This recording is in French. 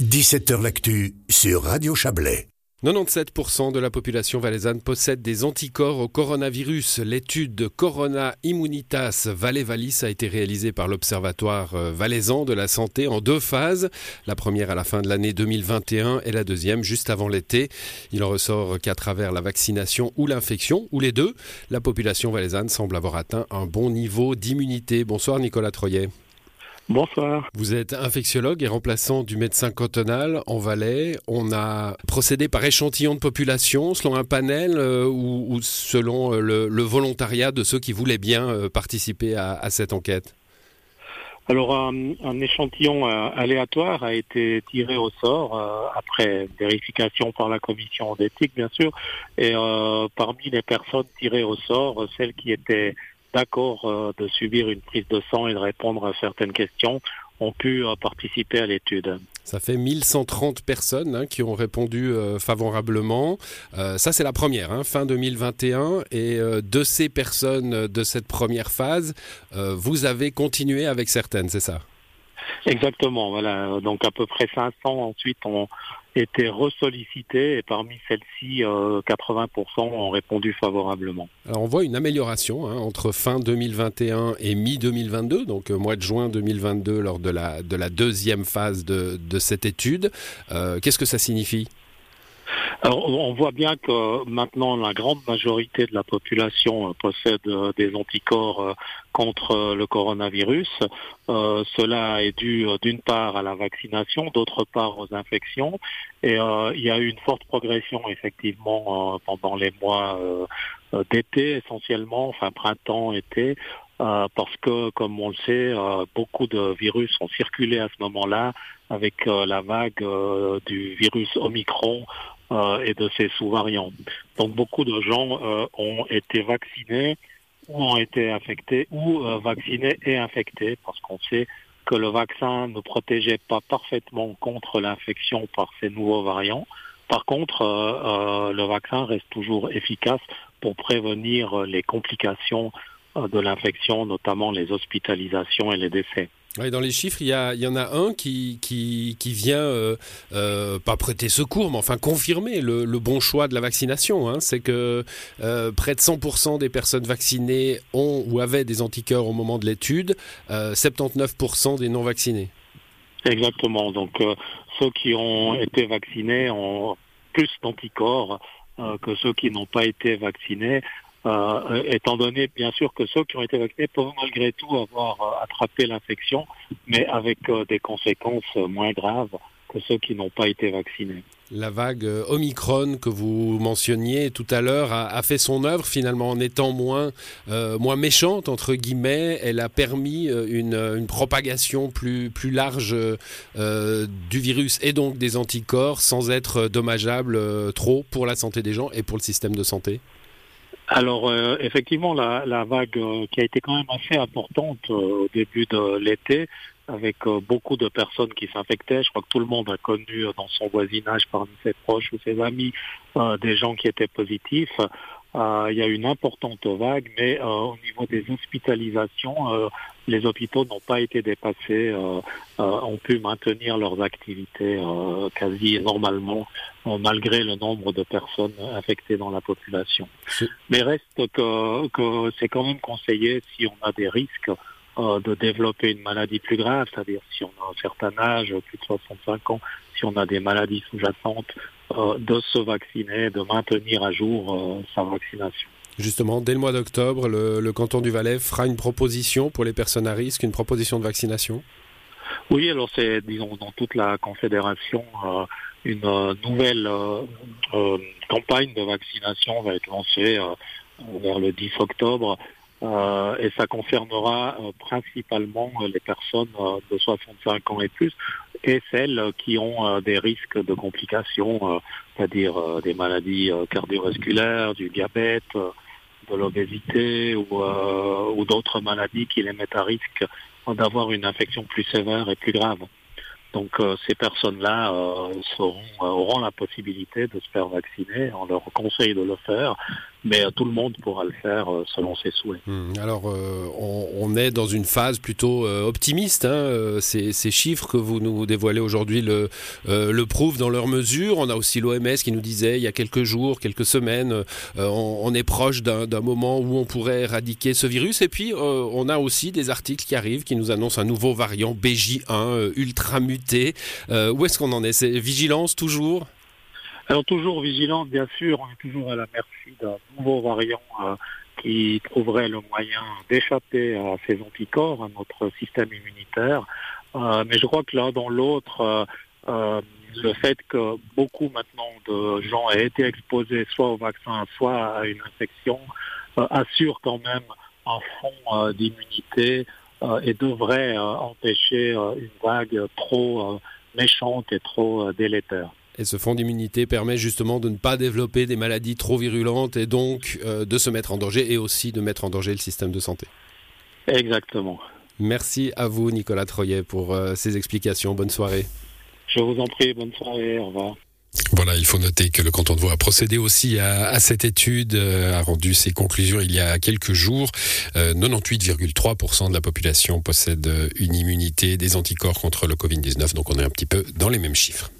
17h L'actu sur Radio Chablais. 97% de la population valaisanne possède des anticorps au coronavirus. L'étude Corona Immunitas Valais-Valis a été réalisée par l'Observatoire euh, valaisan de la santé en deux phases. La première à la fin de l'année 2021 et la deuxième juste avant l'été. Il en ressort qu'à travers la vaccination ou l'infection, ou les deux, la population valaisanne semble avoir atteint un bon niveau d'immunité. Bonsoir Nicolas Troyet. Bonsoir. Vous êtes infectiologue et remplaçant du médecin cantonal en Valais. On a procédé par échantillon de population selon un panel euh, ou, selon euh, le, volontariat de ceux qui voulaient bien euh, participer à, cette enquête alors un, échantillon aléatoire a été tiré au sort après vérification par la commission d'éthique bien sûr et parmi les personnes tirées au sort celles qui étaient d'accord euh, de subir une prise de sang et de répondre à certaines questions ont pu euh, participer à l'étude. Ça fait 1130 personnes hein, qui ont répondu euh, favorablement. ça, c'est la première, hein, fin 2021. Et de ces personnes de cette première phase, vous avez continué avec certaines, c'est ça? Exactement, voilà. Donc à peu près 500 ensuite ont, été ressollicitées et parmi celles-ci, 80% euh, ont répondu favorablement. Alors on voit une amélioration hein, entre fin 2021 et mi-2022, donc euh, mois de juin 2022 lors de la, de la deuxième phase de, de cette étude. Euh, Qu'est-ce que ça signifie? On voit bien que maintenant la grande majorité de la population euh, possède euh, des anticorps euh, contre le coronavirus. cela est dû d'une part à la vaccination, d'autre part aux infections. Et il y a eu une forte progression effectivement pendant les mois d'été essentiellement, enfin printemps, été, parce que, comme on le sait, beaucoup de virus ont circulé à ce moment-là avec la vague du virus Omicron euh, et de ses sous-variants. Donc beaucoup de gens euh, ont été vaccinés ou ont été infectés ou euh, vaccinés et infectés parce qu'on sait que le vaccin ne protégeait pas parfaitement contre l'infection par ces nouveaux variants. Par contre, le vaccin reste toujours efficace pour prévenir les complications de l'infection, notamment les hospitalisations et les décès dans les chiffres, il y, en a un qui, qui, vient, euh, euh, pas prêter secours, mais enfin confirmer le, bon choix de la vaccination. Hein. C'est que euh, près de 100% des personnes vaccinées ont ou avaient des anticorps au moment de l'étude, 79% des non vaccinés. Exactement. Donc ceux qui ont été vaccinés ont plus d'anticorps que ceux qui n'ont pas été vaccinés. Euh, étant donné bien sûr que ceux qui ont été vaccinés peuvent malgré tout avoir euh, attrapé l'infection, mais avec euh, des conséquences moins graves que ceux qui n'ont pas été vaccinés. La vague Omicron que vous mentionniez tout à l'heure a, fait son œuvre finalement en étant moins, moins méchante entre guillemets. Elle a permis une, une propagation plus, plus large du virus et donc des anticorps sans être dommageable trop pour la santé des gens et pour le système de santé. Alors euh, effectivement, la, vague euh, qui a été quand même assez importante euh, au début de l'été, avec beaucoup de personnes qui s'infectaient. Je crois que tout le monde a connu dans son voisinage, parmi ses proches ou ses amis, des gens qui étaient positifs. Euh, il y a une importante vague, mais euh, au niveau des hospitalisations, euh, les hôpitaux n'ont pas été dépassés, ont pu maintenir leurs activités quasi normalement, malgré le nombre de personnes infectées dans la population. Mais reste que, que c'est quand même conseillé si on a des risques de développer une maladie plus grave, c'est-à-dire si on a un certain âge, plus de 65 ans, si on a des maladies sous-jacentes, euh, de se vacciner, de maintenir à jour euh, sa vaccination. Justement, dès le mois d'octobre, le, canton du Valais fera une proposition pour les personnes à risque, une proposition de vaccination? Oui, alors c'est, disons, dans toute la Confédération, euh, une nouvelle campagne de vaccination va être lancée vers le 10 octobre euh, et ça concernera euh, principalement euh, les personnes de 65 ans et plus et celles qui ont des risques de complications, c'est-à-dire des maladies cardiovasculaires, du diabète, de l'obésité ou d'autres maladies qui les mettent à risque d'avoir une infection plus sévère et plus grave. Donc ces personnes-là auront la possibilité de se faire vacciner. On leur conseille de le faire mais tout le monde pourra le faire selon ses souhaits. Hmm. alors, on, est dans une phase plutôt optimiste. Hein, ces, chiffres que vous nous dévoilez aujourd'hui le, le prouvent dans leur mesure. On a aussi l'OMS qui nous disait il y a quelques jours, quelques semaines, on, on, est proche d'un moment où on pourrait éradiquer ce virus. Et puis, on a aussi des articles qui arrivent qui nous annoncent un nouveau variant BJ1 ultra muté. où est-ce qu'on en est? C'est vigilance toujours? Alors toujours vigilante, bien sûr, on est toujours à la merci d'un nouveau variant euh, qui trouverait le moyen d'échapper à ces anticorps, à notre système immunitaire. Euh, mais je crois que l'un dans l'autre, euh, le fait que beaucoup maintenant de gens aient été exposés soit au vaccin, soit à une infection, assure quand même un fond d'immunité et devrait empêcher une vague trop méchante et trop délétère. Et ce fonds d'immunité permet justement de ne pas développer des maladies trop virulentes et donc euh, de se mettre en danger et aussi de mettre en danger le système de santé. Exactement. Merci à vous, Nicolas Troyet, pour euh, ces explications. Bonne soirée. Je vous en prie, bonne soirée, au revoir. Voilà, il faut noter que le canton de Vaud a procédé aussi à, cette étude, euh, a rendu ses conclusions il y a quelques jours. 98,3% de la population possède une immunité des anticorps contre le Covid-19, donc on est un petit peu dans les mêmes chiffres.